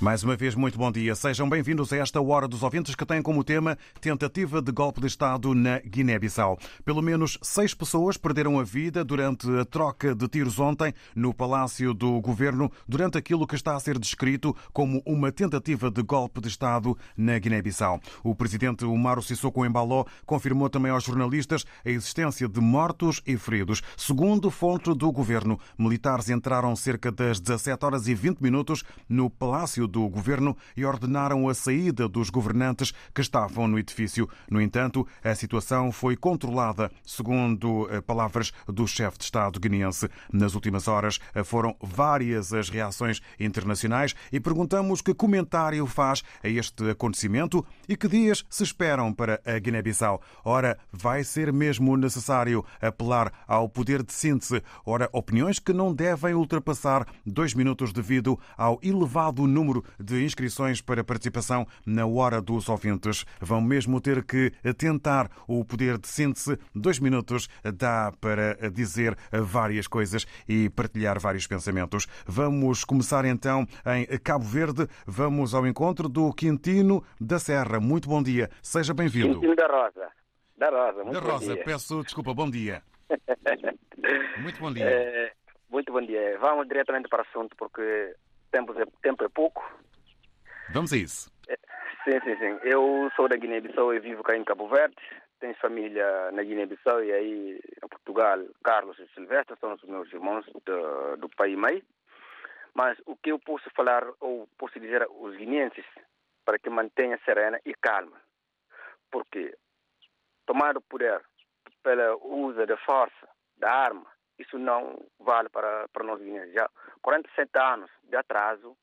Mais uma vez, muito bom dia. Sejam bem-vindos a esta Hora dos Ouvintes que tem como tema Tentativa de Golpe de Estado na Guiné-Bissau. Pelo menos seis pessoas perderam a vida durante a troca de tiros ontem no Palácio do Governo, durante aquilo que está a ser descrito como uma tentativa de golpe de Estado na Guiné-Bissau. O presidente Umaro Sissoko Embaló confirmou também aos jornalistas a existência de mortos e feridos. Segundo fonte do governo, militares entraram cerca das 17 horas e 20 minutos no Palácio do governo e ordenaram a saída dos governantes que estavam no edifício. No entanto, a situação foi controlada, segundo eh, palavras do chefe de Estado guineense. Nas últimas horas eh, foram várias as reações internacionais e perguntamos que comentário faz a este acontecimento e que dias se esperam para a Guiné-Bissau. Ora, vai ser mesmo necessário apelar ao poder de síntese. Ora, opiniões que não devem ultrapassar dois minutos devido ao elevado número de inscrições para participação na hora dos ouvintes. Vão mesmo ter que tentar o poder de síntese. Dois minutos dá para dizer várias coisas e partilhar vários pensamentos. Vamos começar então em Cabo Verde. Vamos ao encontro do Quintino da Serra. Muito bom dia. Seja bem-vindo. Quintino da Rosa. Da Rosa, muito da Rosa, peço desculpa. Bom dia. Muito bom dia. Eh, muito bom dia. Vamos diretamente para o assunto porque tempo é, tempo é pouco. Vamos a isso. Sim, sim, sim. Eu sou da Guiné-Bissau e vivo cá em Cabo Verde. Tenho família na Guiné-Bissau e aí em Portugal, Carlos e Silvestre são os meus irmãos do, do pai e mãe. Mas o que eu posso falar ou posso dizer aos guineenses para que mantenha serena e calma. Porque tomar o poder pelo uso da força, da arma, isso não vale para, para nós guineenses. Já 47 anos de atraso,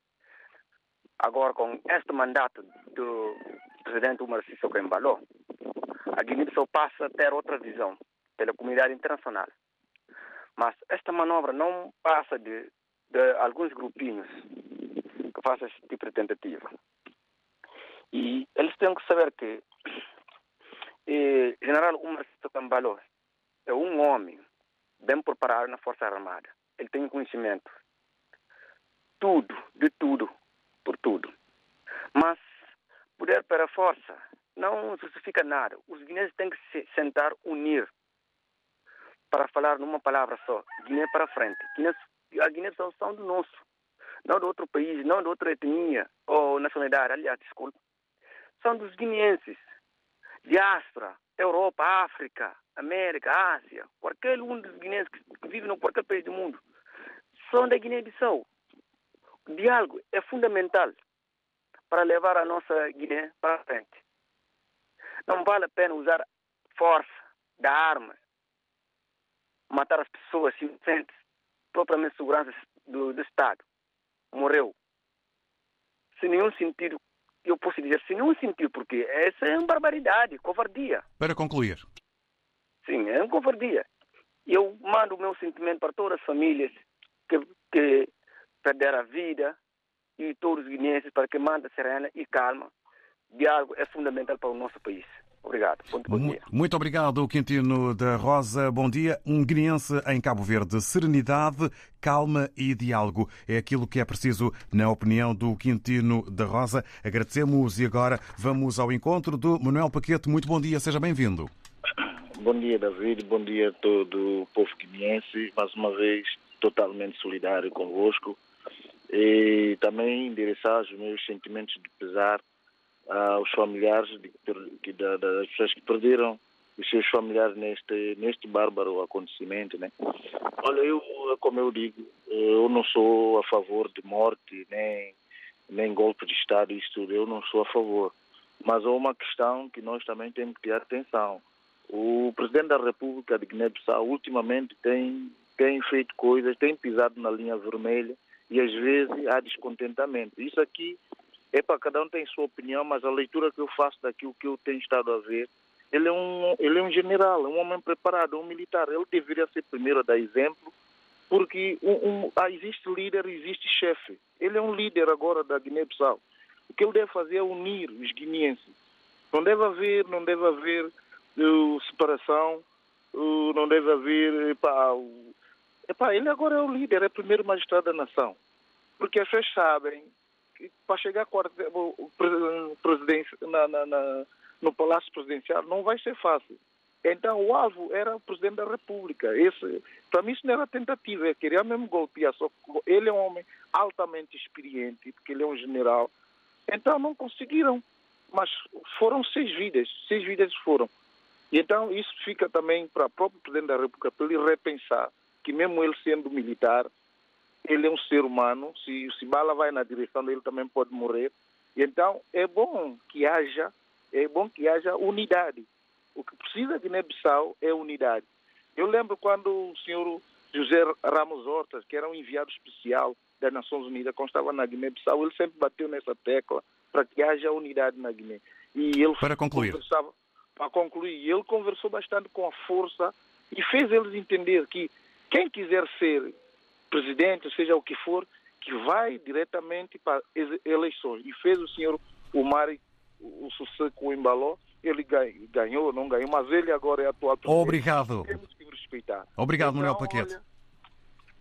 agora com este mandato do presidente Umar Sissoko a Guiné-Bissau passa a ter outra visão pela comunidade internacional. Mas esta manobra não passa de, de alguns grupinhos que façam esse tipo de tentativa. E eles têm que saber que eh, General Umar Sissoko é um homem bem preparado na Força Armada. Ele tem conhecimento. Tudo, de tudo, por tudo. Mas poder para força não justifica nada. Os guineenses têm que se sentar, unir, para falar numa palavra só. Guiné para frente. Guiné, a Guiné são, são do nosso, não de outro país, não de outra etnia ou nacionalidade. Aliás, desculpa. São dos guineenses. Diáspora, Europa, África, América, Ásia, qualquer um dos guineenses que vive em qualquer país do mundo, são da Guiné-Bissau. O diálogo é fundamental para levar a nossa Guiné para frente. Não vale a pena usar força da arma, matar as pessoas inocentes, propriamente segurança do, do Estado. Morreu. Sem nenhum sentido, eu posso dizer sem nenhum sentido, porque essa é uma barbaridade, covardia. Para concluir. Sim, é uma covardia. Eu mando o meu sentimento para todas as famílias que, que perderam a vida e todos os guineenses para que mandem serena e calma. Diálogo é fundamental para o nosso país. Obrigado. Muito bom dia. Muito obrigado, Quintino da Rosa. Bom dia. Um guineense em Cabo Verde. Serenidade, calma e diálogo. É aquilo que é preciso, na opinião do Quintino da Rosa. Agradecemos e agora vamos ao encontro do Manuel Paquete. Muito bom dia, seja bem-vindo. Bom dia, David. Bom dia a todo o povo guineense. Mais uma vez, totalmente solidário convosco. E também endereçar os meus sentimentos de pesar aos familiares de, de, de, das pessoas que perderam os seus familiares neste, neste bárbaro acontecimento. Né? Olha, eu, como eu digo, eu não sou a favor de morte, nem, nem golpe de Estado, isso tudo, eu não sou a favor. Mas há uma questão que nós também temos que ter atenção. O presidente da República de Guiné-Bissau ultimamente tem, tem feito coisas, tem pisado na linha vermelha e às vezes há descontentamento. Isso aqui é para cada um tem sua opinião, mas a leitura que eu faço daquilo que eu tenho estado a ver, ele é um, ele é um general, um homem preparado, um militar. Ele deveria ser primeiro a dar exemplo, porque um, um, ah, existe líder, existe chefe. Ele é um líder agora da Guiné-Bissau. O que ele deve fazer é unir os guineenses. Não deve haver, não deve haver uh, separação, uh, não deve haver. Epá, uh, ele agora é o líder, é o primeiro magistrado da nação. Porque as pessoas sabem para chegar na, na, na, no Palácio Presidencial não vai ser fácil. Então o alvo era o Presidente da República. Esse, para mim isso não era tentativa, eu queria mesmo golpear. Só ele é um homem altamente experiente, porque ele é um general. Então não conseguiram. Mas foram seis vidas, seis vidas foram. E então isso fica também para o próprio Presidente da República, para ele repensar que mesmo ele sendo militar, ele é um ser humano, se, se bala vai na direção dele também pode morrer. E então é bom que haja, é bom que haja unidade. O que precisa de Guiné-Bissau é unidade. Eu lembro quando o senhor José Ramos Hortas, que era um enviado especial das Nações Unidas, quando estava na Guiné-Bissau, ele sempre bateu nessa tecla para que haja unidade na Guiné. E ele para concluir. Para concluir, ele conversou bastante com a força e fez eles entender que quem quiser ser presidente, seja o que for, que vai diretamente para eleições. E fez o senhor Umari o sucesso com o Embaló, ele ganhou, não ganhou, mas ele agora é atual presidente. Obrigado. Temos que respeitar. Obrigado, então, Manuel Paquete. Olha,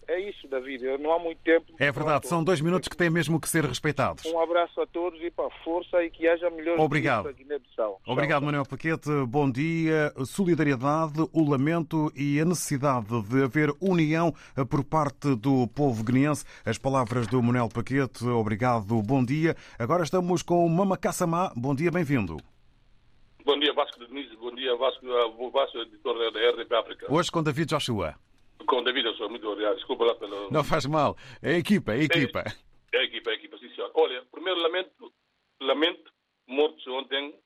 é isso, David. Não há muito tempo. É verdade, são dois minutos que têm mesmo que ser respeitados. Um abraço a todos e para a força e que haja melhores Obrigado. Guiné-Bissau. Obrigado, Manuel Paquete. Bom dia. Solidariedade, o lamento e a necessidade de haver união por parte do povo guineense. As palavras do Manuel Paquete. Obrigado, bom dia. Agora estamos com o Mama Kassamá. Bom dia, bem-vindo. Bom dia, Vasco de Denise. Bom dia, Vasco, Vasco editor da RDP África. Hoje com David Joshua. Com David, sou muito obrigado. Desculpa lá pelo. Não faz mal. É a equipa, é a equipa. É, a equipa, é a equipa, sim, senhor. Olha, primeiro lamento, lamento mortos ontem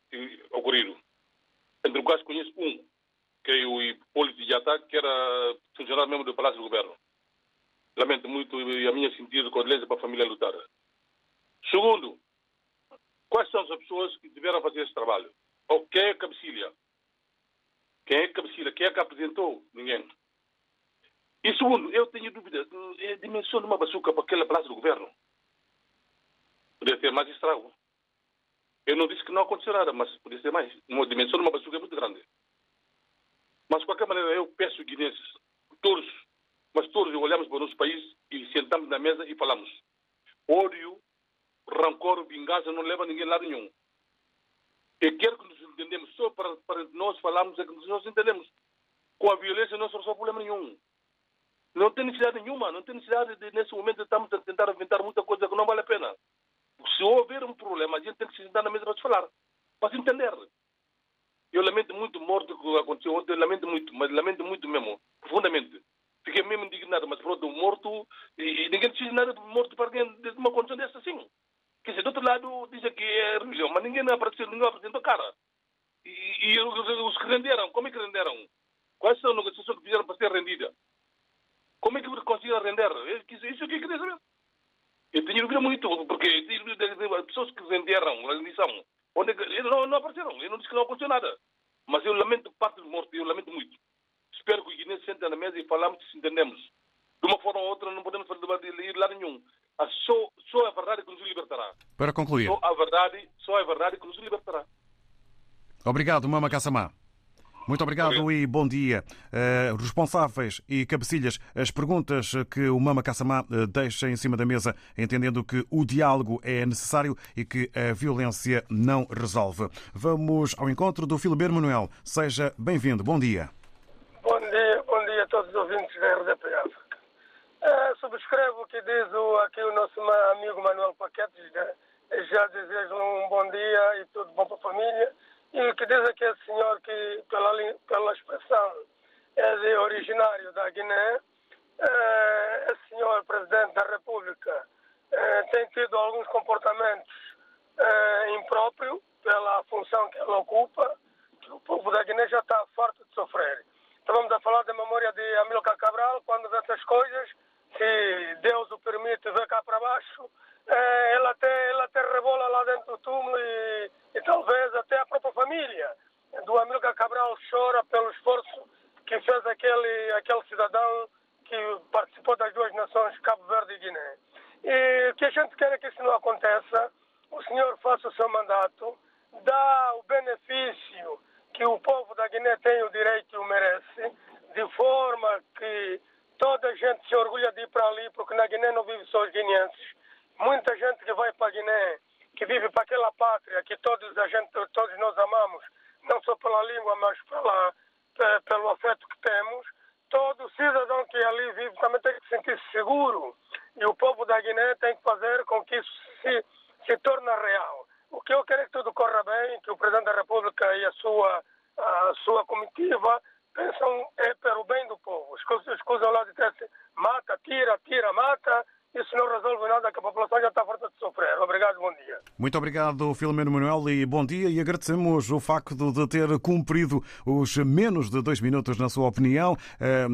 ocorrido. Entre o caso, conheço um, que é o Hipólito Jatá, que era funcionário mesmo do Palácio do Governo. Lamento muito e a minha sentido condolência para a família lutar. Segundo, quais são as pessoas que tiveram fazer esse trabalho? Ou quem é a cabecilha? Quem é a cabecilha? Quem é que apresentou? Ninguém. E segundo, eu tenho dúvida da dimensão de uma bazuca para aquele prazo do governo. Podia ter mais estrago. Eu não disse que não aconteceu nada, mas podia ser mais. Uma dimensão de uma bazuca é muito grande. Mas, de qualquer maneira, eu peço guinenses, todos, mas todos olhamos para o nosso país e sentamos na mesa e falamos. Ódio, rancor, vingança não leva ninguém a lado nenhum. Eu quero que nos entendemos. Só para, para nós falarmos é que nós entendemos. Com a violência não se resolve problema nenhum. Não tem necessidade nenhuma, não tem necessidade de, nesse momento, estamos a tentar inventar muita coisa que não vale a pena. Se houver um problema, a gente tem que se sentar na mesa para se falar, para se entender. Eu lamento muito a morte que aconteceu ontem, lamento muito, mas lamento muito mesmo, profundamente. Fiquei mesmo indignado, mas pronto, morto, e, ninguém diz nada morto para alguém de uma condição dessa assim. Quer dizer, do outro lado dizem que é religião, mas ninguém apareceu, ninguém apresentou cara. E, e os que renderam, como é que renderam? Quais são as negociações que fizeram para ser rendida? Como é que conseguiram render? Isso, isso é o que eu queria saber. Eu tenho dúvida muito, porque as pessoas que renderam a rendição, onde é não, não apareceram. Eu não disse que não aconteceu nada. Mas eu lamento parte dos mortos, eu lamento muito. Espero que o Guiné sente na mesa e falamos se entendemos. De uma forma ou outra não podemos ir lá nenhum. Só, só a verdade que nos libertará. Para concluir. Só a verdade, só a verdade que nos libertará. Obrigado, Mama Kassamá. Muito obrigado e bom dia. Uh, responsáveis e cabecilhas, as perguntas que o Mama Kassamá uh, deixa em cima da mesa, entendendo que o diálogo é necessário e que a violência não resolve. Vamos ao encontro do Filomeno Manuel. Seja bem-vindo. Bom dia. Bom dia, bom dia a todos os ouvintes da RDP África. Uh, subscrevo o que diz o, aqui o nosso amigo Manuel Paquetes. Né? Já desejo um bom dia e tudo bom para a família e que diz aqui o senhor que, pela, pela expressão, é de originário da Guiné, é, o senhor presidente da República é, tem tido alguns comportamentos eh, impróprio pela função que ela ocupa, que o povo da Guiné já está farto de sofrer. Estávamos a falar da memória de Amílcar Cabral, quando vê essas coisas, se Deus o permite ver cá para baixo, eh, ela até, ela até rebola lá dentro do túmulo e, e talvez até a própria família do Amílcar Cabral chora pelo esforço que fez aquele, aquele cidadão que participou das duas nações, Cabo Verde e Guiné. E o que a gente quer é que isso não aconteça, o senhor faça o seu mandato, dá o benefício que o povo da Guiné tem o direito e o merece, de forma que toda a gente se orgulha de ir para ali, porque na Guiné não vive só os guineenses. Muita gente que vai para a Guiné, que vive para aquela pátria que todos, a gente, todos nós amamos, não só pela língua, mas pela, pelo afeto que temos. Todo cidadão que ali vive também tem que se sentir seguro. E o povo da Guiné tem que fazer com que isso se, se torne real. O que eu quero é que tudo corra bem, que o Presidente da República e a sua, a sua comitiva pensam é pelo bem do povo. Escusam lá de ter mata, tira, tira, mata, isso não resolve nada, que a população já está farta de sofrer. Obrigado, bom dia. Muito obrigado, Filomeno Manuel, e bom dia. E agradecemos o facto de ter cumprido os menos de dois minutos, na sua opinião, eh,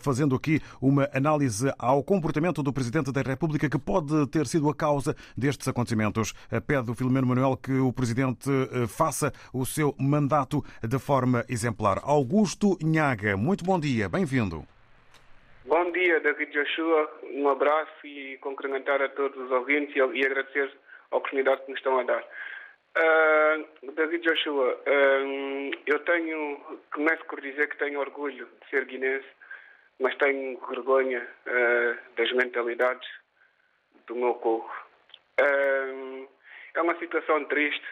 fazendo aqui uma análise ao comportamento do Presidente da República que pode ter sido a causa destes acontecimentos. Eh, pede o Filomeno Manuel que o Presidente eh, faça o seu mandato de forma exemplar. Augusto Nhaga, muito bom dia, bem-vindo. Bom dia, David Joshua. Um abraço e cumprimentar a todos os ouvintes e agradecer oportunidade que nos estão a dar. Uh, David Joshua, uh, eu tenho, começo por dizer que tenho orgulho de ser guinense, mas tenho vergonha uh, das mentalidades do meu povo. é uma situação triste,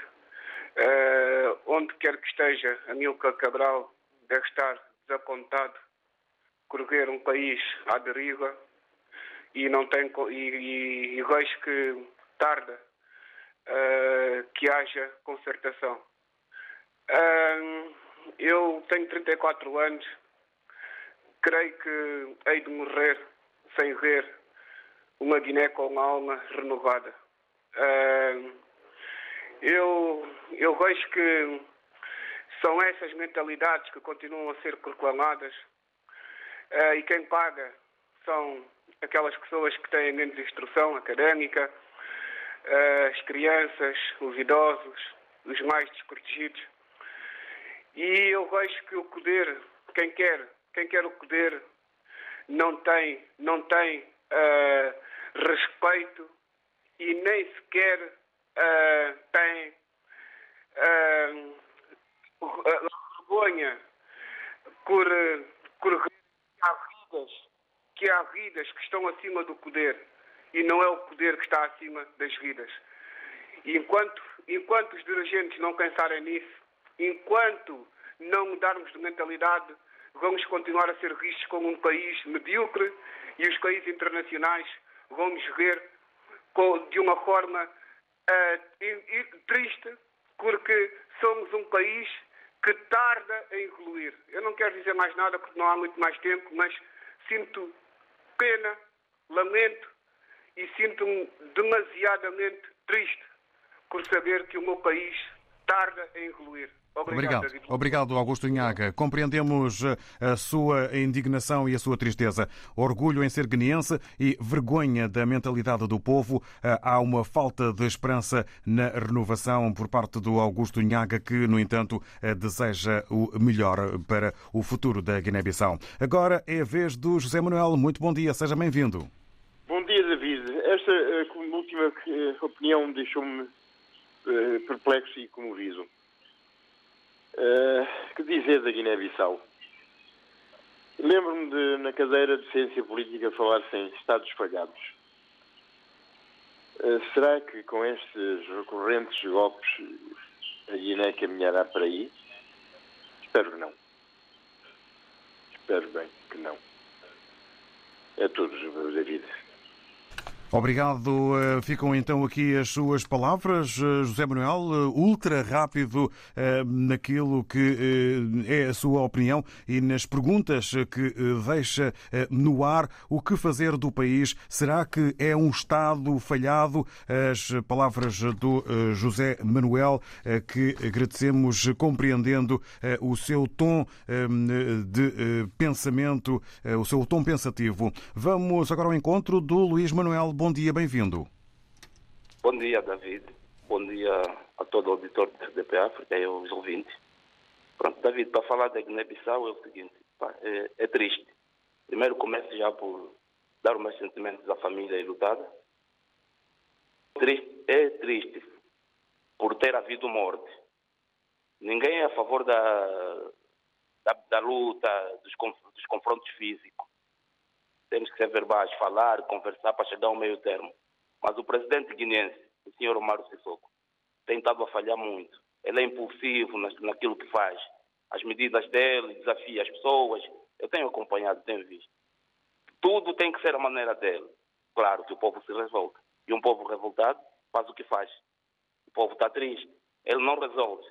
onde quer que esteja, Amilcar Cabral deve estar desapontado correr um país à deriva e não tem e, e, e vejo que tarda uh, que haja concertação. Uh, eu tenho 34 anos, creio que hei de morrer sem ver uma Guiné com uma alma renovada. Uh, eu, eu vejo que são essas mentalidades que continuam a ser proclamadas Uh, e quem paga são aquelas pessoas que têm menos instrução académica, as crianças, os idosos, os mais desprotegidos. E eu vejo que o poder, quem quer, quem quer o poder, não tem, não tem uh, respeito e nem sequer tem vergonha por, por vidas, que há vidas que estão acima do poder e não é o poder que está acima das vidas. E enquanto, enquanto os dirigentes não pensarem nisso, enquanto não mudarmos de mentalidade, vamos continuar a ser vistos como um país medíocre e os países internacionais vão nos ver de uma forma uh, triste, porque somos um país que tarda a evoluir. Eu não quero dizer mais nada porque não há muito mais tempo, mas sinto pena, lamento e sinto-me demasiadamente triste por saber que o meu país tarda a evoluir. Obrigado. Obrigado, Obrigado Augusto Inhaga. Compreendemos eh, a sua indignação e a sua tristeza. Orgulho em ser guineense e vergonha da mentalidade do povo. Eh, há uma falta de esperança na renovação por parte do Augusto Inhaga, que, no entanto, eh, deseja o melhor para o futuro da Guiné-Bissau. Agora é a vez do José Manuel. Muito bom dia, seja bem-vindo. Bom dia, David. Esta última opinião deixou-me perplexo e comovido. Uh, que dizer da Guiné-Bissau? Lembro-me de, na cadeira de ciência política, falar-se em Estados falhados. Uh, será que com estes recorrentes golpes a Guiné caminhará para aí? Espero que não. Espero bem que não. É tudo, David. Obrigado. Eh, ficam então aqui as suas palavras, eh, José Manuel, eh, ultra rápido naquilo que é a sua opinião e nas perguntas que deixa no ar. O que fazer do país? Será que é um Estado falhado? As palavras do José Manuel, que agradecemos compreendendo o seu tom de pensamento, o seu tom pensativo. Vamos agora ao encontro do Luís Manuel. Bom dia, bem-vindo. Bom dia, David. Bom dia a todo o auditor da RDP África e aos ouvintes. Pronto, David, para falar da Guiné-Bissau é o seguinte, pá, é, é, triste. Primeiro começo já por dar os meus sentimentos à família lutada. Triste, é triste por ter havido morte. Ninguém é a favor da, da, da luta, dos, dos confrontos físicos temos que ser verbais, falar, conversar para chegar ao meio termo. Mas o presidente guinense, o senhor Omar Sissoko, tem estado a falhar muito. Ele é impulsivo naquilo que faz. As medidas dele, desafia as pessoas. Eu tenho acompanhado, tenho visto. Tudo tem que ser a maneira dele. Claro que o povo se revolta. E um povo revoltado faz o que faz. O povo está triste. Ele não resolve.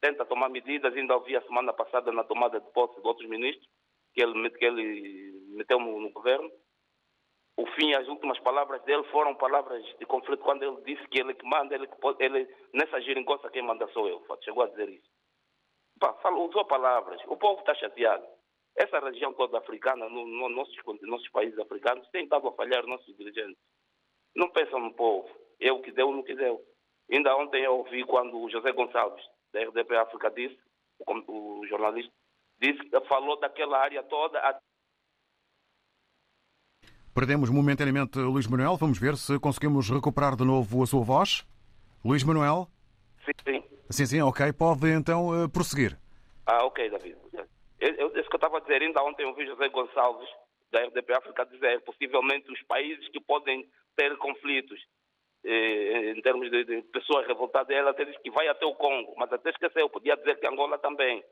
Tenta tomar medidas. Ainda ouvi a semana passada na tomada de posse de outros ministros que ele, que ele meteu no, no governo, o fim, as últimas palavras dele foram palavras de conflito quando ele disse que ele que manda, ele, ele nessa geringonça quem manda sou eu. Chegou a dizer isso. Pá, falou, usou palavras. O povo está chateado. Essa região toda africana, nos no, nossos, nossos países africanos, tem estado a falhar nossos dirigentes. Não pensam no povo. O que deu, não que deu. Ainda ontem eu ouvi quando o José Gonçalves, da RDP África, disse, o, o jornalista, disse, falou daquela área toda Perdemos momentaneamente Luís Manuel. Vamos ver se conseguimos recuperar de novo a sua voz. Luís Manuel? Sim, sim. Sim, sim, ok. Pode então eh, prosseguir. Ah, ok, David. Eu, eu, isso que eu estava a dizer, ainda ontem eu vi José Gonçalves, da RDP África, dizer possivelmente os países que podem ter conflitos eh, em termos de, de, pessoas revoltadas, ela até diz que vai até o Congo, mas até esqueceu, podia dizer que Angola também.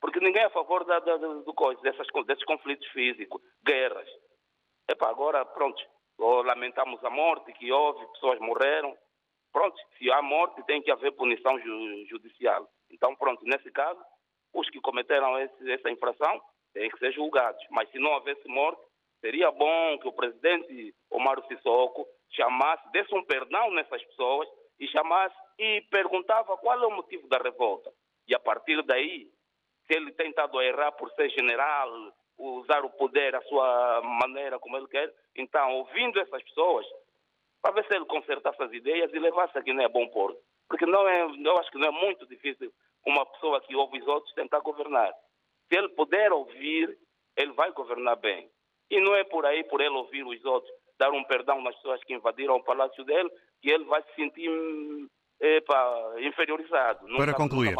Porque ninguém é a favor da, da, do, do, dessas, desses conflitos físicos, guerras. Epa, agora, pronto, lamentamos a morte que houve, pessoas morreram. Pronto, se há morte, tem que haver punição ju judicial. Então, pronto, nesse caso, os que cometeram esse, essa infração têm que ser julgados. Mas se não houvesse morte, seria bom que o presidente Omar Sissoko chamasse, desse um perdão nessas pessoas e chamasse e perguntava qual é o motivo da revolta. E a partir daí, se ele tem estado a errar por ser general, usar o poder à sua maneira, como ele quer. Então, ouvindo essas pessoas, para ver se ele consertasse as ideias e levasse a Guiné a bom porto. Porque não é, eu acho que não é muito difícil uma pessoa que ouve os outros tentar governar. Se ele puder ouvir, ele vai governar bem. E não é por aí, por ele ouvir os outros, dar um perdão nas pessoas que invadiram o palácio dele, que ele vai se sentir epa, inferiorizado. Para concluir.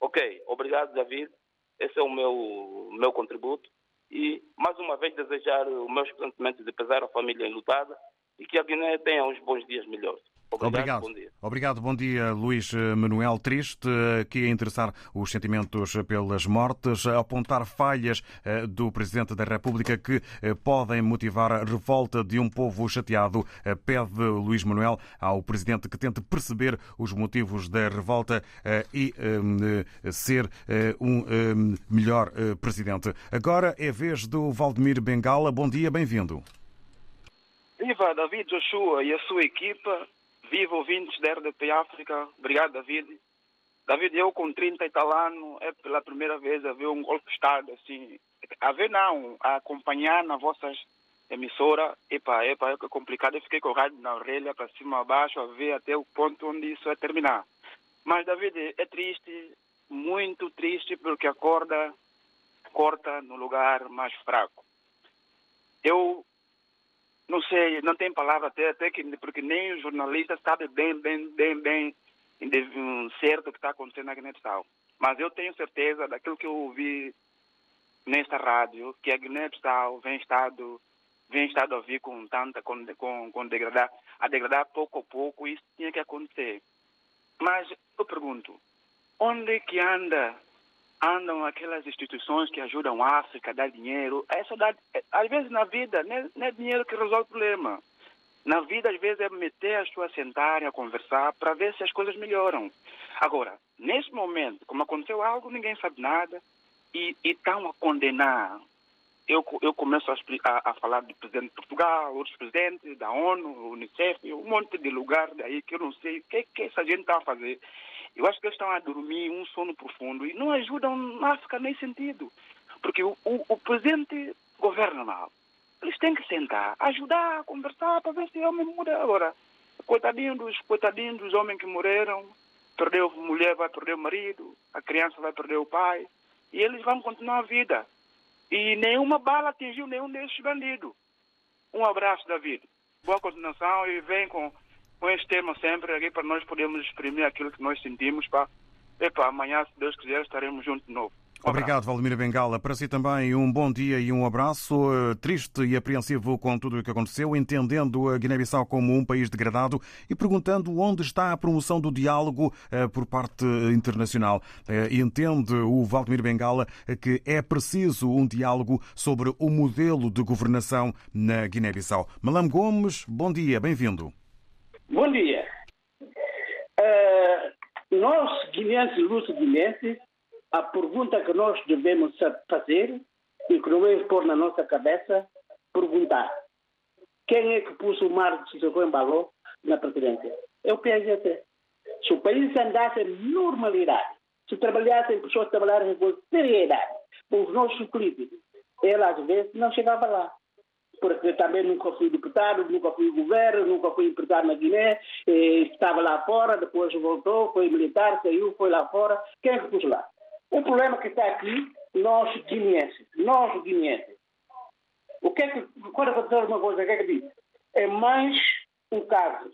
Ok, obrigado, David. Esse é o meu, meu contributo e, mais uma vez, desejar os meus sentimentos de pesar à família enlutada e que a Guiné tenha uns bons dias melhores. Obrigado, Obrigado. Bom dia. Obrigado, bom dia, Luís Manuel. Triste que a interessar os sentimentos pelas mortes, apontar falhas eh, do Presidente da República que eh, podem motivar a revolta de um povo chateado. Eh, pede Luís Manuel ao Presidente que tente perceber os motivos da revolta e ser um melhor Presidente. Agora é vez do Valdemir Bengala. Bom dia, bem-vindo. Viva David Joshua e a sua equipa Viva ouvintes da RDP África. Obrigado, David. David, eu com 30 e tal anos, é pela primeira vez a ver um golpe de Estado, assim, a ver não, a acompanhar na vossas emissora, epa, epa, é complicado, eu fiquei com o rádio na orelha, para cima, abaixo, a ver até o ponto onde isso vai terminar. Mas, David, é triste, muito triste, porque a corda corta no lugar mais fraco. Eu não sei, não tem palavra até, até que, porque nem o jornalista sabe bem, bem, bem, bem certo o que está acontecendo na Guiné-Bissau. Mas eu tenho certeza daquilo que eu ouvi nesta rádio, que a Guiné-Bissau vem estado vem estado a vir com tanta com, com, com degradar a degradar pouco a pouco isso tinha que acontecer mas eu pergunto onde que anda andam aquelas instituições que ajudam a África dar dinheiro. Essa dá, às vezes na vida não é, não é dinheiro que resolve o problema. Na vida, às vezes, é meter as pessoas a sentarem, a conversar, para ver se as coisas melhoram. Agora, nesse momento, como aconteceu algo, ninguém sabe nada e estão a condenar. Eu, eu começo a, a, a, falar do presidente de Portugal, outros presidentes, da ONU, Unicef, um monte de lugar daí que eu não sei o que, que essa gente está a fazer. Eu acho que eles estão a dormir um sono profundo e não ajudam na África nesse sentido. Porque o, o, o presidente governa mal. Eles têm que sentar, ajudar, conversar para ver se o homem muda. Agora, coitadinho dos, coitadinho dos homens que morreram, perdeu a mulher, vai perder o marido, a criança vai perder o pai, e eles vão continuar a vida. E nenhuma bala atingiu nenhum desses bandidos. Um abraço, David. Boa continuação e vem com, com este tema sempre aqui para nós podermos exprimir aquilo que nós sentimos. Epa, amanhã, se Deus quiser, estaremos juntos de novo. Obrigado, Valdemir Bengala. Para si também um bom dia e um abraço. Triste e apreensivo com tudo o que aconteceu, entendendo a Guiné-Bissau como um país degradado e perguntando onde está a promoção do diálogo por parte internacional. Entende o Valdemir Bengala que é preciso um diálogo sobre o modelo de governação na Guiné-Bissau. Malam Gomes, bom dia, bem-vindo. Bom dia. Uh, nós, guineenses e luso-guineenses, a pergunta que nós devemos fazer e que devemos pôr na nossa cabeça, perguntar quem é que pôs o mar de José Baló na presidência? É o PSGC. Se o país andasse em normalidade, se trabalhassem pessoas trabalharem com seriedade, os nossos políticos, ele às vezes não chegava lá. Porque também nunca fui deputado, nunca fui governo, nunca fui empresário na Guiné, estava lá fora, depois voltou, foi militar, saiu, foi lá fora. Quem é que pôs lá? O problema que está aqui, nós guineenses, nós guineenses. O que é que, quando acontecer uma coisa, o que é que diz? É mais um caso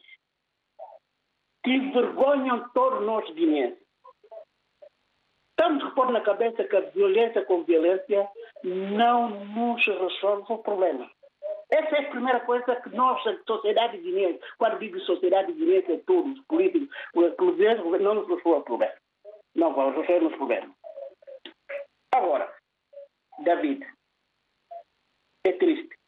que envergonham todos nós guineenses. Temos que pôr na cabeça que a violência com violência não nos resolve o problema. Essa é a primeira coisa que nós, sociedade guineense, quando digo sociedade guineense, é todos, os políticos, os governos, não nos resolve o problema. Não vamos resolver os problemas. Agora, David, é triste.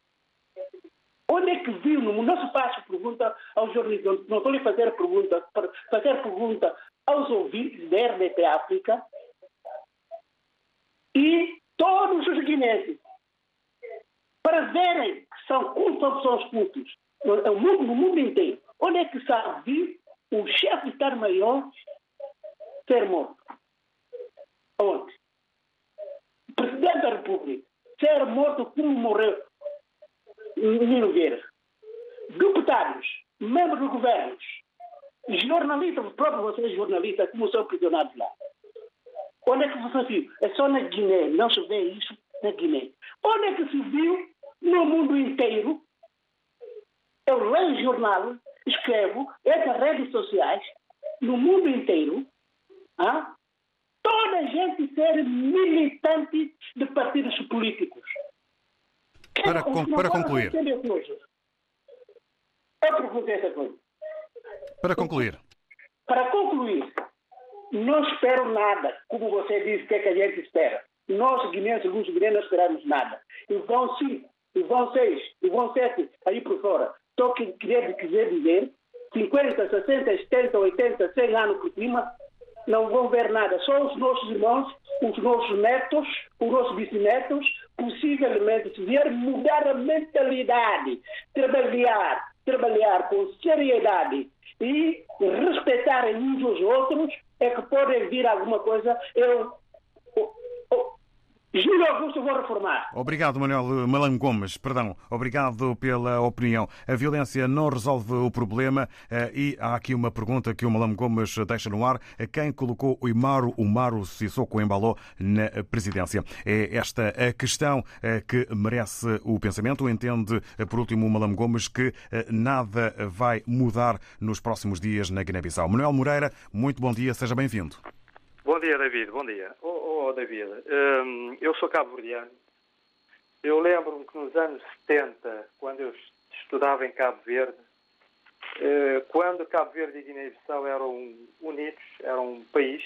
Onde é que viu no mundo? Não se faz pergunta aos jornalistas, não estou lhe fazer pergunta, fazer pergunta aos ouvintes da RDP África e todos os guineenses para verem são cultos, são os cultos no mundo, no mundo inteiro. Onde é que sabe o chefe de Estado-Maior ser morto? Onde? Presidente da República ser morto como morreu Nino Vieira. Deputados, membros do governo, jornalistas, próprios vocês jornalistas, como são prisionados lá. Onde é que você viu? É só na Guiné, não se vê isso na Guiné. Onde é que se viu no mundo inteiro? Eu leio jornal, escrevo, essas redes sociais, no mundo inteiro, ah, toda a gente ser militante de partidos políticos. Para, com, para concluir. Eu perguntei essa coisa. Para concluir. Para concluir, não espero nada, como você disse, que é que a gente espera. Nós, guineenses, alguns guineenses, não esperamos nada. E vão cinco, e seis, e sete, aí por fora. Estou que querer quiser dizer, 50, 60, 70, 80, 100 anos por cima, não vão ver nada. Só os nossos irmãos, os nossos netos, os nossos bisnetos, possivelmente, se vier mudar a mentalidade, trabalhar, trabalhar com seriedade e respeitarem uns aos outros, é que podem vir alguma coisa. Eu Júlio Augusto, vou reformar. Obrigado, Manuel Malan Gomes. Perdão, obrigado pela opinião. A violência não resolve o problema e há aqui uma pergunta que o Malan Gomes deixa no ar. Quem colocou o Imaru, o Maru Sissoko Embaló na presidência? É esta a questão que merece o pensamento. Entende, por último, o Malan Gomes que nada vai mudar nos próximos dias na Guiné-Bissau. Manuel Moreira, muito bom dia, seja bem-vindo. Bom dia, David. Bom dia. Oh, oh David, um, eu sou cabo-verdiano. Eu lembro-me que nos anos 70, quando eu estudava em Cabo Verde, uh, quando Cabo Verde e Guiné-Bissau eram unidos, eram um país,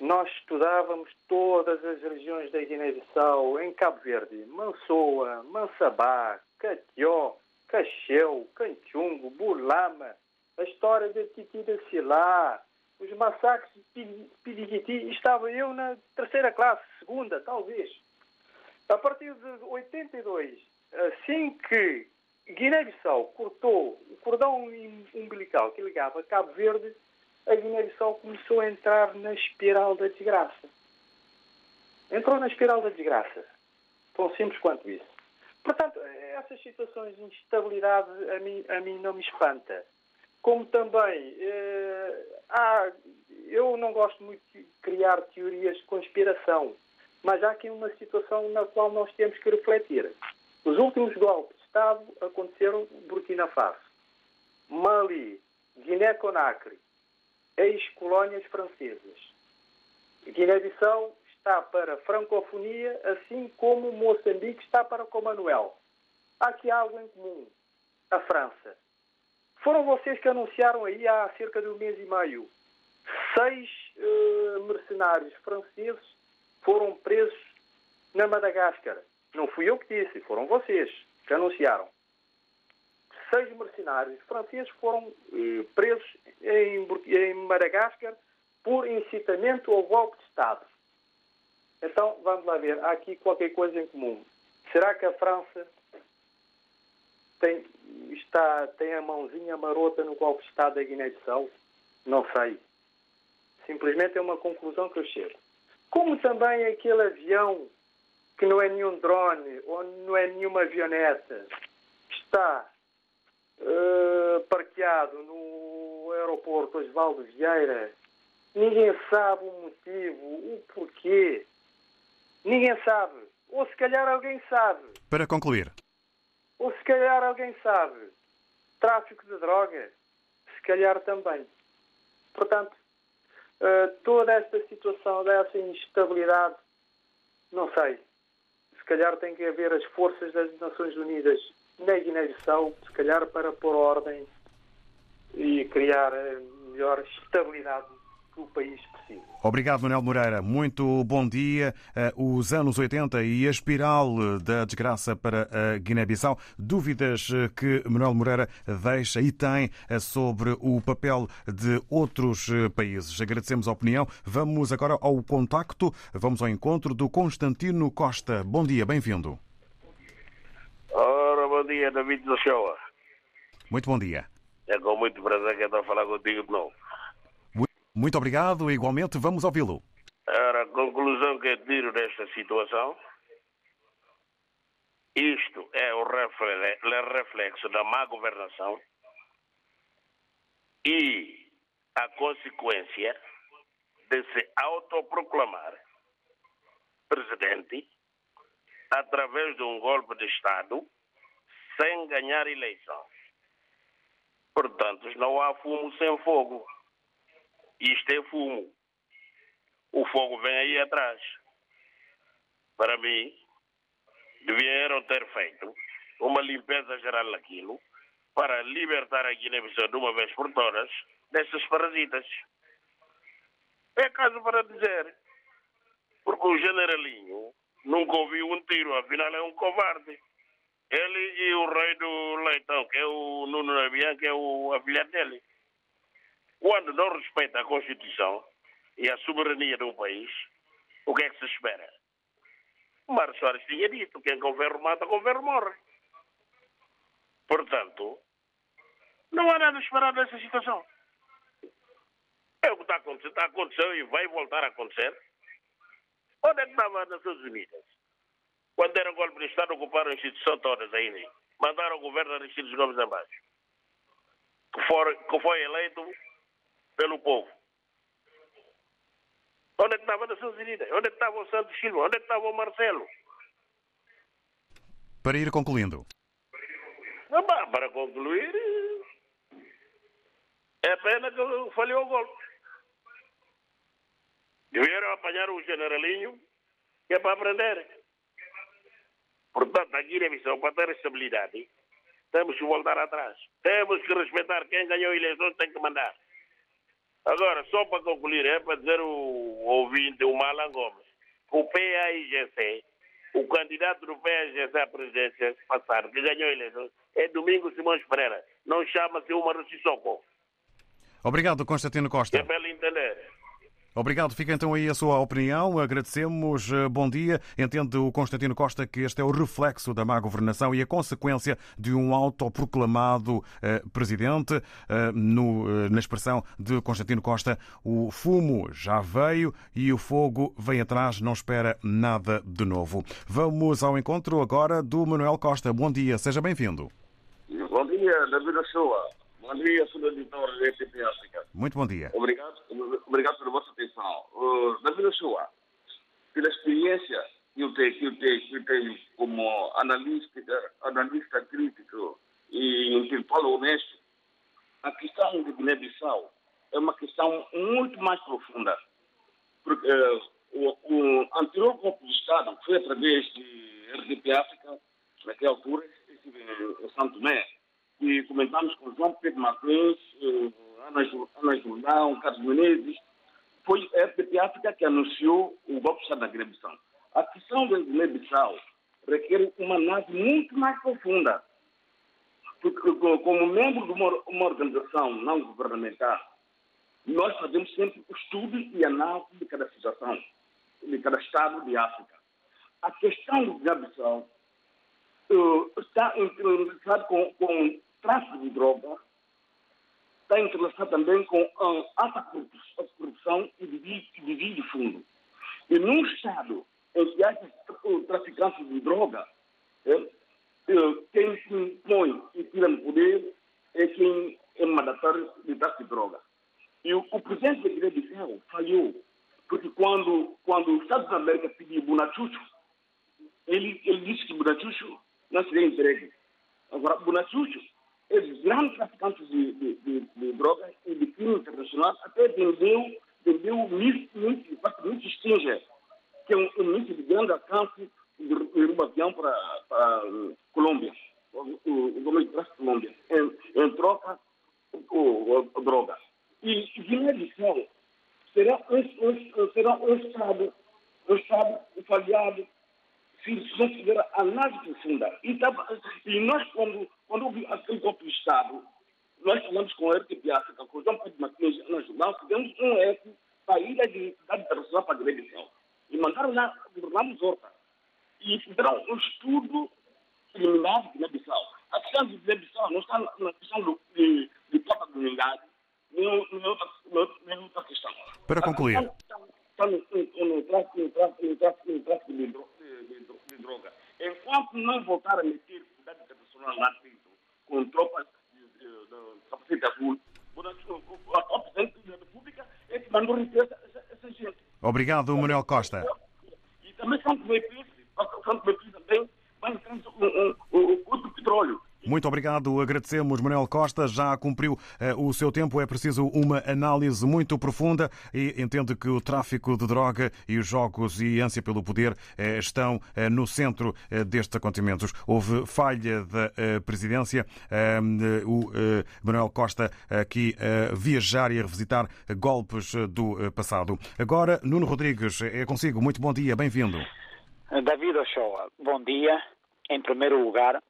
nós estudávamos todas as regiões da Guiné-Bissau em Cabo Verde. Mansoa, Mansabá, Catió, Cacheu, Canchungo, Bulama, a história de Titi da Silá, os massacres de Pidigiti. Estava eu na terceira classe, segunda, talvez. A partir de 82, assim que Guiné-Bissau cortou o cordão umbilical que ligava Cabo Verde, a Guiné-Bissau começou a entrar na espiral da desgraça. Entrou na espiral da desgraça. Tão simples quanto isso. Portanto, essas situações de instabilidade a mim, a mim não me espanta. Como também eh, há, eu não gosto muito de criar teorias de conspiração, mas há aqui uma situação na qual nós temos que refletir. Os últimos golpes de Estado aconteceram Burkina Faso, Mali, Guiné-Conakry, ex-colónias francesas. Guiné-Bissau está para a francofonia, assim como Moçambique está para o. Há aqui algo em comum. A França. Foram vocês que anunciaram aí há cerca de um mês e meio. Seis uh, mercenários franceses foram presos na Madagascar. Não fui eu que disse, foram vocês que anunciaram. Seis mercenários franceses foram uh, presos em, em Madagascar por incitamento ao golpe de Estado. Então, vamos lá ver, há aqui qualquer coisa em comum. Será que a França tem, está, tem a mãozinha marota no golpe de Estado da Guiné-Bissau? Não sei. Simplesmente é uma conclusão que eu chego. Como também aquele avião que não é nenhum drone ou não é nenhuma avioneta, está uh, parqueado no aeroporto Osvaldo Vieira, ninguém sabe o motivo, o porquê. Ninguém sabe. Ou se calhar alguém sabe. Para concluir. Ou se calhar alguém sabe. Tráfico de droga. Se calhar também. Portanto, uh, toda esta situação dessa instabilidade, não sei. Se calhar tem que haver as forças das Nações Unidas na Guiné-Bissau, se calhar para pôr ordem e criar melhor estabilidade que o país precisa. Obrigado, Manuel Moreira. Muito bom dia. Uh, os anos 80 e a espiral da desgraça para a Guiné-Bissau. Dúvidas que Manuel Moreira deixa e tem sobre o papel de outros países. Agradecemos a opinião. Vamos agora ao contacto, vamos ao encontro do Constantino Costa. Bom dia, bem-vindo. Ora, bom dia, David do. Muito bom dia. É com muito prazer que eu estou a falar contigo de novo. Muito obrigado. Igualmente, vamos ouvi-lo. A conclusão que eu tiro desta situação. Isto é o reflexo da má governação e a consequência de se autoproclamar presidente através de um golpe de Estado sem ganhar eleições. Portanto, não há fumo sem fogo. Isto é fumo. O fogo vem aí atrás. Para mim, deviam ter feito uma limpeza geral naquilo para libertar a Guiné-Bissau de uma vez por todas desses parasitas. É caso para dizer. Porque o generalinho nunca ouviu um tiro, afinal é um covarde. Ele e o rei do leitão, que é o Nuno Nabian, que é o afilhado dele. Quando não respeita a Constituição e a soberania um país, o que é que se espera? O Mário Soares tinha dito: quem com ferro mata, com ferro morre. Portanto, não há nada a esperar dessa situação. É o que está acontecendo, está acontecendo e vai voltar a acontecer. Onde é que estava as Nações Unidas? Quando era golpe de Estado, ocuparam a instituição todas ainda. Mandaram o governo Aristides Gomes abaixo. Que, for, que foi eleito pelo povo. Onde estava a Nações Unidas? Onde estava o Santos Silva? Onde estava o Marcelo? Para ir concluindo. Para concluir, é pena que falhou o golpe. Deveram apanhar o generalinho que é para aprender. Portanto, a Guiné-Bissau, para ter estabilidade, temos que voltar atrás. Temos que respeitar quem ganhou eleições, tem que mandar. Agora, só para concluir, é para dizer o ouvinte, o Malan Gomes, o PAIGC o candidato do PSG à presidência passar, que ganhou a eleição, é Domingo Simões Pereira. Não chama-se Umar Sissoko. Obrigado, Constantino Costa. É para entender. Obrigado. Fica então aí a sua opinião. Agradecemos. Eh, bom dia. Entende o Constantino Costa que este é o reflexo da má governação e a consequência de um autoproclamado eh, presidente. Eh, no, eh, na expressão de Constantino Costa, o fumo já veio e o fogo vem atrás, não espera nada de novo. Vamos ao encontro agora do Manuel Costa. Bom dia, seja bem-vindo. Bom dia, David Ochoa. Bom dia, sou editor da ETP África. Muito bom dia. Obrigado, obrigado pela vossa atenção. Uh, David Ochoa, pela experiência que eu tenho, que eu tenho, que eu tenho como analista, analista crítico e intelectual honesto, a questão de Guiné-Bissau é uma questão muito mais profunda. Porque uh, o, o anterior golpe de Estado foi através de RDP África, naquela altura, estive em Santo Tomé, e comentamos com João Pedro Martins, eh, Ana, Ana Jordão, Carlos Menezes, foi a RTP África que anunciou o golpe de Estado na Guiné-Bissau. A questão da Guiné-Bissau requer uma análise muito mais profunda. Porque, como membro de uma, uma organização não governamental, nós fazemos sempre estudo e análise de cada situação, de cada Estado de África. A questão do Guiné-Bissau uh, está entrelaçada com, com tráfico de droga, está entrelaçado também com uh, alta corrupção e desvio de fundo. E num Estado em que há traficantes de droga, é, quem se impõe e tira no poder é quem é mandatário de tráfico de droga. E o, o presidente da Guiné-Bissau falhou, porque quando, quando Estados Unidos da América pediu Bonachucho, ele, ele disse que Bonachucho não seria entregue. Agora, Bonachucho é grande traficante de, de, de, de drogas e de crime internacional, até vendeu, vendeu míssil, míssil Stinger, que é um, um míssil de grande alcance de, de avião para, para a Colômbia, o, governo de Colômbia, em, em troca a droga. E Guiné-Bissau será um, será um Estado, um Estado falhado se não tiver análise profunda. E, e nós, quando, quando houve aquele golpe de Estado, nós falamos com o RTP África, com o João Pedro Martins, na jornal, fizemos um eco para a ilha de Cidade Internacional para a Guiné-Bissau. E mandaram lá, governamos Horta. E fizeram um estudo preliminar de Guiné-Bissau. A questão de Guiné-Bissau não está na questão do, de, de Copa do Lingado, nem outra questão. Para concluir. Está no, no, no tráfico, no tráfico, no tráfico, no tráfico de droga de droga. Enquanto não voltar a meter cidade internacional lá dentro, com tropas de, de, de capacete azul, o presidente da República é que mandou receber essa, essa, essa gente. Obrigado, Manuel Costa. E também Santo Tomé Santo Tomé também vai entrar o, o, o, o petróleo. Muito obrigado, agradecemos. Manuel Costa já cumpriu uh, o seu tempo. É preciso uma análise muito profunda e entende que o tráfico de droga e os jogos e ânsia pelo poder uh, estão uh, no centro destes acontecimentos. Houve falha da presidência. o Manuel Costa aqui viajar e revisitar golpes do passado. Agora, Nuno Rodrigues, é consigo. Muito bom dia, bem-vindo. David Ochoa, bom dia. Em primeiro lugar,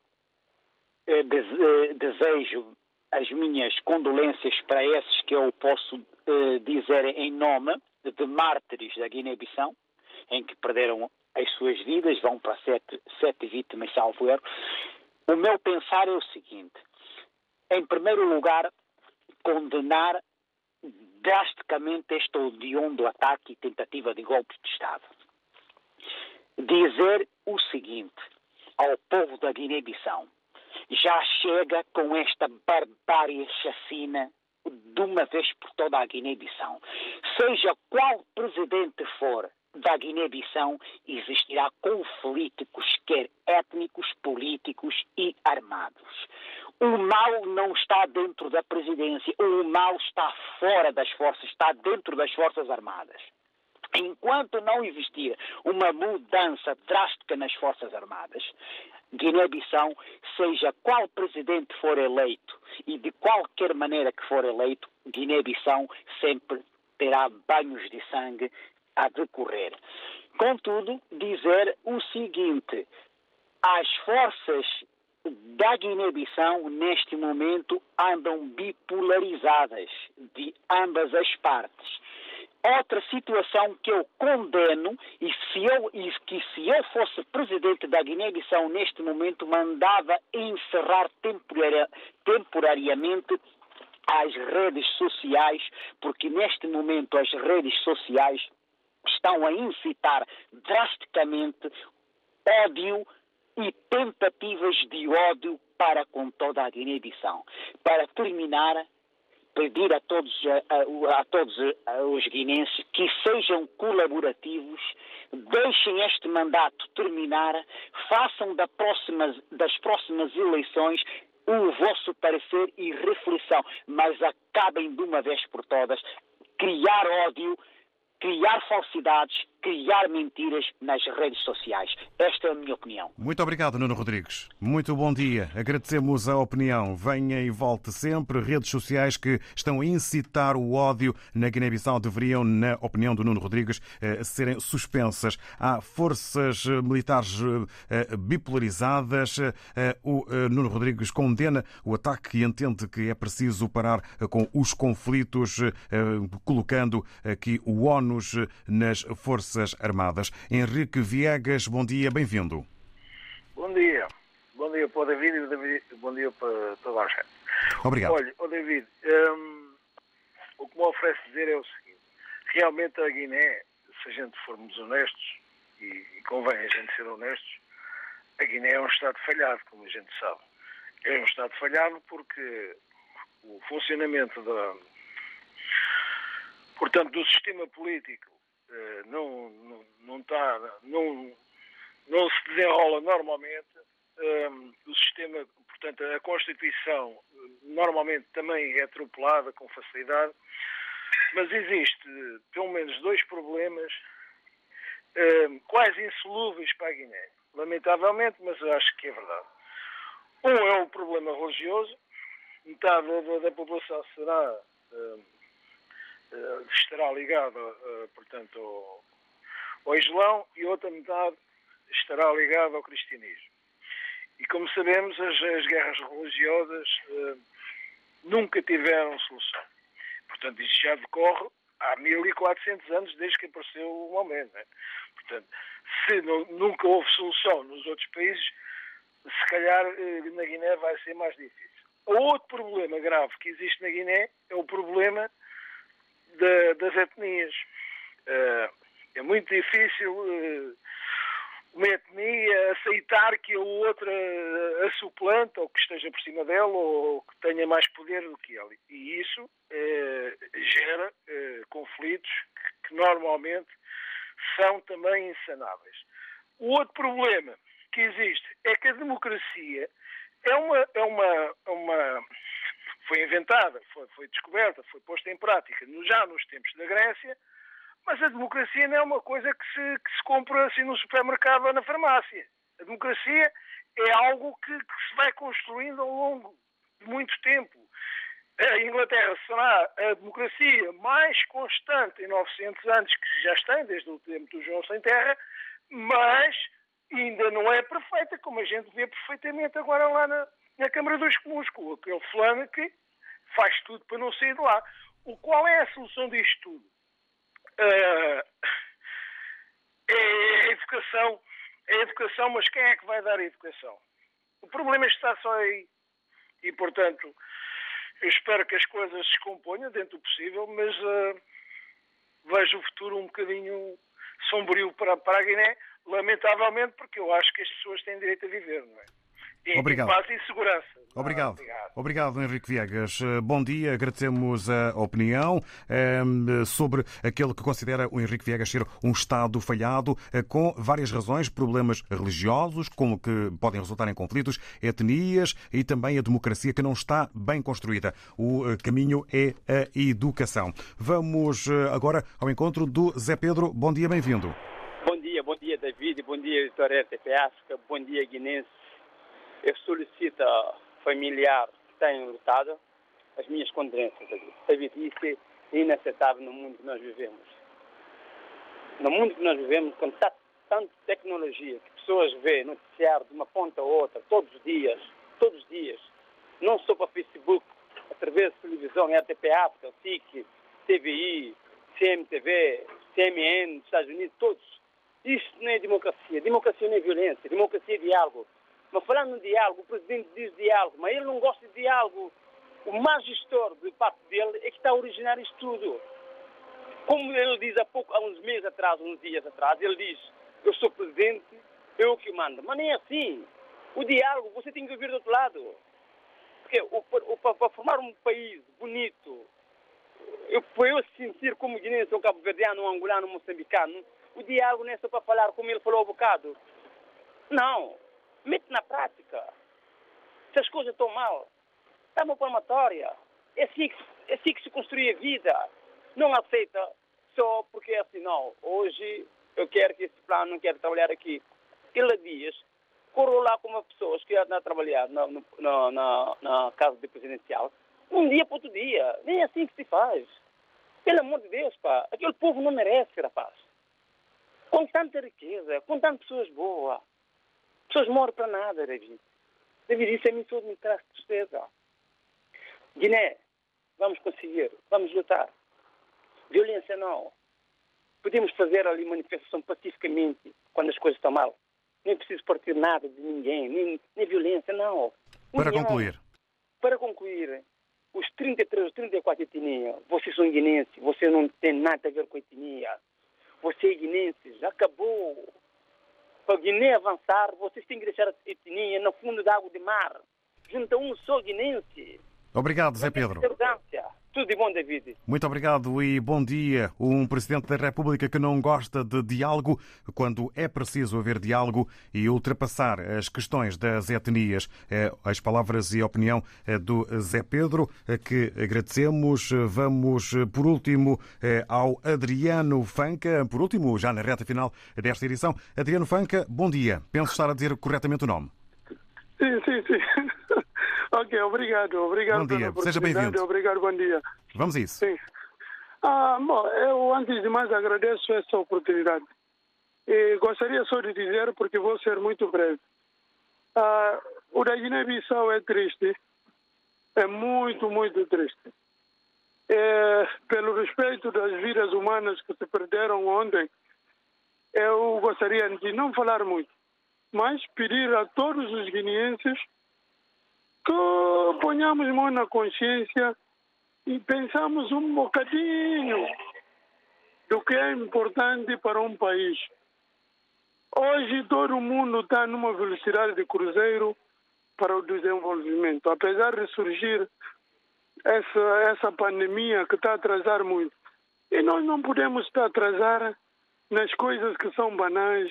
desejo as minhas condolências para esses que eu posso dizer em nome de mártires da Guiné-Bissau, em que perderam as suas vidas, vão para sete, sete vítimas, salvo erro. O meu pensar é o seguinte: em primeiro lugar, condenar drasticamente este odiondo ataque e tentativa de golpe de Estado. Dizer o seguinte ao povo da Guiné-Bissau: já chega com esta barbárie chacina de uma vez por toda a Guiné-Bissau. Seja qual presidente for da Guiné-Bissau, existirá conflitos, quer étnicos, políticos e armados. O mal não está dentro da presidência, o mal está fora das forças, está dentro das Forças Armadas. Enquanto não existir uma mudança drástica nas Forças Armadas, Guiné-Bissau, seja qual presidente for eleito e de qualquer maneira que for eleito, Guiné-Bissau sempre terá banhos de sangue a decorrer. Contudo, dizer o seguinte: as forças da Guiné-Bissau, neste momento, andam bipolarizadas de ambas as partes. Outra situação que eu condeno e, se eu, e que se eu fosse presidente da Guiné-Bissau neste momento mandava encerrar temporaria, temporariamente as redes sociais, porque neste momento as redes sociais estão a incitar drasticamente ódio e tentativas de ódio para com toda a Guiné-Bissau. Para terminar, pedir a todos, a, a todos os guinenses que sejam colaborativos, deixem este mandato terminar, façam da próxima, das próximas eleições o vosso parecer e reflexão, mas acabem de uma vez por todas criar ódio, criar falsidades, criar mentiras nas redes sociais. Esta é a minha opinião. Muito obrigado, Nuno Rodrigues. Muito bom dia. Agradecemos a opinião. Venha e volte sempre. Redes sociais que estão a incitar o ódio na Guiné-Bissau deveriam, na opinião do Nuno Rodrigues, eh, serem suspensas. Há forças eh, militares eh, bipolarizadas. O Nuno Rodrigues condena o ataque e entende que é preciso parar com os conflitos, colocando aqui o ONU nas Forças Armadas. Henrique Viegas, bom dia, bem-vindo. Bom dia. Bom dia para o David e bom dia para toda a gente. Obrigado. Olha, o David, hum, o que me oferece dizer é o seguinte. Realmente a Guiné, se a gente formos honestos, e, e convém a gente ser honestos, a Guiné é um Estado falhado, como a gente sabe. É um Estado falhado porque o funcionamento da, portanto, do sistema político não, não, não, tá, não, não se desenrola normalmente. Um, o sistema, portanto, a Constituição normalmente também é atropelada com facilidade, mas existe pelo menos dois problemas um, quase insolúveis para a Guiné. Lamentavelmente, mas acho que é verdade. Um é o problema religioso, metade da, da população será uh, estará ligada, uh, portanto, ao, ao Islão e outra metade estará ligada ao cristianismo. E como sabemos, as, as guerras religiosas uh, nunca tiveram solução. Portanto, isto já decorre há 1400 anos desde que apareceu o momento. Né? Portanto, se não, nunca houve solução nos outros países, se calhar na Guiné vai ser mais difícil. O outro problema grave que existe na Guiné é o problema da, das etnias. Uh, é muito difícil uh, uma etnia aceitar que a outra a suplanta ou que esteja por cima dela ou que tenha mais poder do que ela. E isso uh, gera conflitos que, que normalmente são também insanáveis. O outro problema que existe é que a democracia é uma, é uma, é uma foi inventada, foi, foi descoberta, foi posta em prática já nos tempos da Grécia, mas a democracia não é uma coisa que se, que se compra assim no supermercado ou na farmácia. A democracia é algo que, que se vai construindo ao longo de muito tempo. A Inglaterra será a democracia mais constante em 900 anos que já tem, desde o tempo do João Sem Terra, mas ainda não é perfeita, como a gente vê perfeitamente agora lá na, na Câmara dos Comuns, com aquele fulano que faz tudo para não sair de lá. O qual é a solução disto tudo? Uh, é a educação. É a educação, mas quem é que vai dar a educação? O problema está só aí. E, portanto, eu espero que as coisas se componham dentro do possível, mas uh, vejo o futuro um bocadinho sombrio para, para a Guiné, lamentavelmente, porque eu acho que as pessoas têm direito a viver, não é? Obrigado. paz e segurança. Obrigado. Obrigado. Obrigado, Henrique Viegas. Eh, bom dia, agradecemos a opinião ehm, sobre aquele que considera o Henrique Viegas ser um Estado falhado, eh, com várias razões, problemas religiosos, como que podem resultar em conflitos, etnias e também a democracia que não está bem construída. O eh, caminho é a educação. Vamos agora ao encontro do Zé Pedro. Bom dia, bem-vindo. Bom dia, bom dia, David. Bom dia, Vitória RTP África. Bom dia, Guinense eu solicito a familiar que tenham lutado as minhas condolências. Sabe, isso é inaceitável no mundo que nós vivemos. no mundo que nós vivemos, com tanta, tecnologia, que pessoas vêem noticiário de uma ponta a outra, todos os dias, todos os dias, não só para Facebook, através de televisão, RTP África, SIC, TVI, CMTV, CMN, dos Estados Unidos, todos. Isto não é democracia. Democracia não é violência. Democracia é diálogo. Mas falando de diálogo, o presidente diz diálogo, mas ele não gosta de diálogo. O mais gestor de parte dele é que está a originar isto tudo. Como ele diz há pouco, há uns meses atrás, uns dias atrás, ele diz, eu sou presidente, eu que mando. Mas nem é assim. O diálogo, você tem que ouvir do outro lado. Porque para formar um país bonito, eu, eu sentir como guinense, ou cabo-verdiano, ou angolano, ou moçambicano, o diálogo não é só para falar como ele falou há bocado. Não. Mete na prática. Se as coisas estão mal, dá uma palmatória. É assim, que, é assim que se construi a vida. Não aceita só porque é assim, não. Hoje eu quero que esse plano, não quero trabalhar aqui. Ele dias corro lá com uma pessoa que andam a trabalhar na, na, na, na casa de presidencial, um dia para outro dia. Nem é assim que se faz. Pelo amor de Deus, pá. Aquele povo não merece, rapaz. Com tanta riqueza, com tantas pessoas boas. Pessoas moram para nada, David. David, isso a mim tudo me traz tristeza. Guiné, vamos conseguir, vamos lutar. Violência não. Podemos fazer ali manifestação pacificamente quando as coisas estão mal. Nem preciso partir nada de ninguém, nem, nem violência, não. Para concluir. Para concluir, os 33, 34 etnias, vocês são guinenses, você não tem nada a ver com a etnia. Você é guinense, já acabou. Para Guiné avançar, vocês têm que deixar a etnia no fundo da água de mar. Junto a um só guinense. Obrigado, Zé Pedro. Tudo de bom, David. Muito obrigado e bom dia. Um Presidente da República que não gosta de diálogo quando é preciso haver diálogo e ultrapassar as questões das etnias. As palavras e a opinião do Zé Pedro, que agradecemos. Vamos, por último, ao Adriano Fanca. Por último, já na reta final desta edição. Adriano Fanca, bom dia. Penso estar a dizer corretamente o nome. Sim, sim, sim. Ok, obrigado. Obrigado bom dia, seja bem-vindo. Obrigado, bom dia. Vamos a isso. Sim. Ah, bom, eu, antes de mais, agradeço essa oportunidade. E gostaria só de dizer, porque vou ser muito breve. Ah, o da Guiné-Bissau é triste. É muito, muito triste. É, pelo respeito das vidas humanas que se perderam ontem, eu gostaria de não falar muito, mas pedir a todos os guineenses que ponhamos mão na consciência e pensamos um bocadinho do que é importante para um país. Hoje todo mundo está numa velocidade de cruzeiro para o desenvolvimento, apesar de surgir essa, essa pandemia que está a atrasar muito. E nós não podemos estar a atrasar nas coisas que são banais,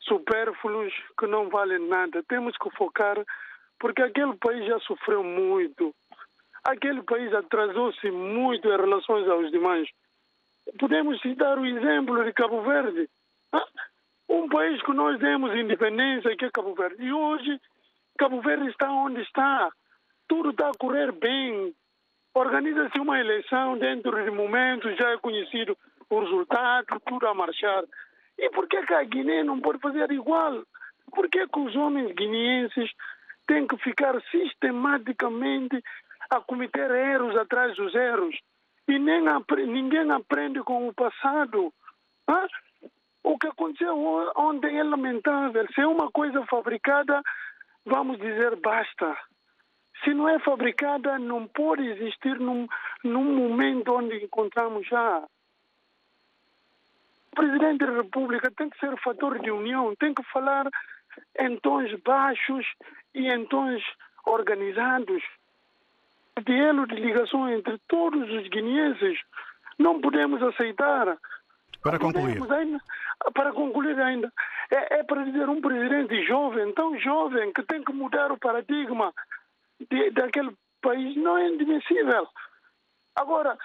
supérfluos, que não valem nada. Temos que focar porque aquele país já sofreu muito. Aquele país atrasou-se muito em relação aos demais. Podemos citar o exemplo de Cabo Verde. Um país que nós demos independência, que é Cabo Verde. E hoje, Cabo Verde está onde está. Tudo está a correr bem. Organiza-se uma eleição dentro de momentos, já é conhecido o resultado, tudo a marchar. E por que, que a Guiné não pode fazer igual? Por que, que os homens guineenses tem que ficar sistematicamente a cometer erros atrás dos erros. E nem ninguém aprende com o passado. O que aconteceu ontem é lamentável. Se é uma coisa fabricada, vamos dizer basta. Se não é fabricada, não pode existir num, num momento onde encontramos já. O presidente da República tem que ser fator de união, tem que falar em tons baixos e em tons organizados. De elo de ligação entre todos os guineenses. Não podemos aceitar. Para concluir. Ainda, para concluir ainda, é, é para dizer um presidente jovem, tão jovem, que tem que mudar o paradigma de, daquele país, não é indemissível. Agora,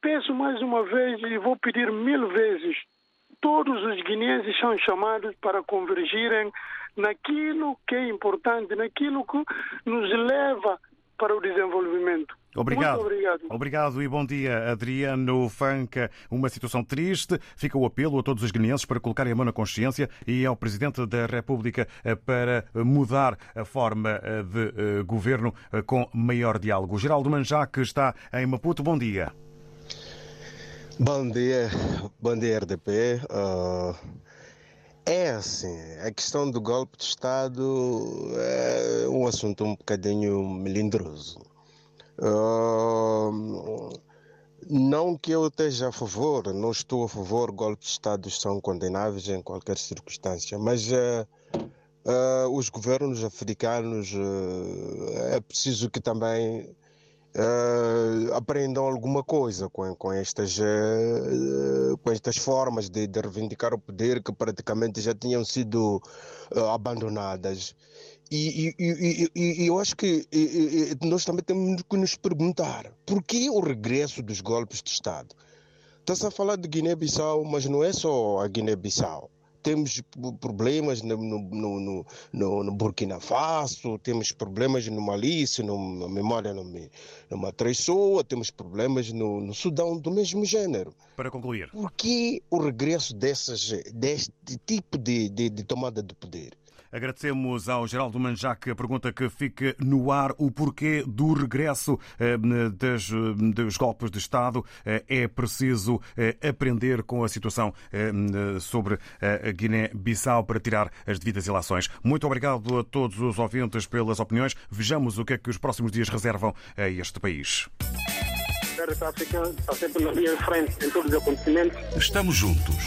penso mais uma vez e vou pedir mil vezes, todos os guineenses são chamados para convergirem naquilo que é importante, naquilo que nos leva para o desenvolvimento. Obrigado. Muito obrigado. Obrigado e bom dia, Adriano Fanca. Uma situação triste. Fica o apelo a todos os guineenses para colocarem a mão na consciência e ao Presidente da República eh, para mudar a forma eh, de eh, governo com maior diálogo. Geraldo Manjá, que está em Maputo, bom dia. Bom dia, bom dia RDP. Uh, é assim, a questão do golpe de Estado é um assunto um bocadinho melindroso. Uh, não que eu esteja a favor, não estou a favor, golpes de Estado são condenáveis em qualquer circunstância, mas uh, uh, os governos africanos é preciso que também aprendam alguma coisa com, com, estas, com estas formas de, de, reivindicar o poder que praticamente já tinham sido abandonadas. E, e, e, e, eu acho que nós também temos que nos perguntar por que o regresso dos golpes de Estado? Está-se a falar de Guiné-Bissau, mas não é só a Guiné-Bissau. Temos problemas no, no, no, no, Burkina Faso, temos problemas no Mali, se não, a memória não me, não me atraiçoa, temos problemas no, Sudão do mesmo gênero. Para concluir. Por que o regresso dessas, deste tipo de, de, de tomada de poder? Agradecemos ao Geraldo Manjac a pergunta que fica no ar, o porquê do regresso eh, dos, dos golpes de Estado. Eh, é preciso eh, aprender com a situação sobre a Guiné-Bissau para tirar as devidas ilações. Muito obrigado a todos os ouvintes pelas opiniões. Vejamos o que é que os próximos dias reservam a este país. Está sempre na linha de frente em todos os acontecimentos. Estamos juntos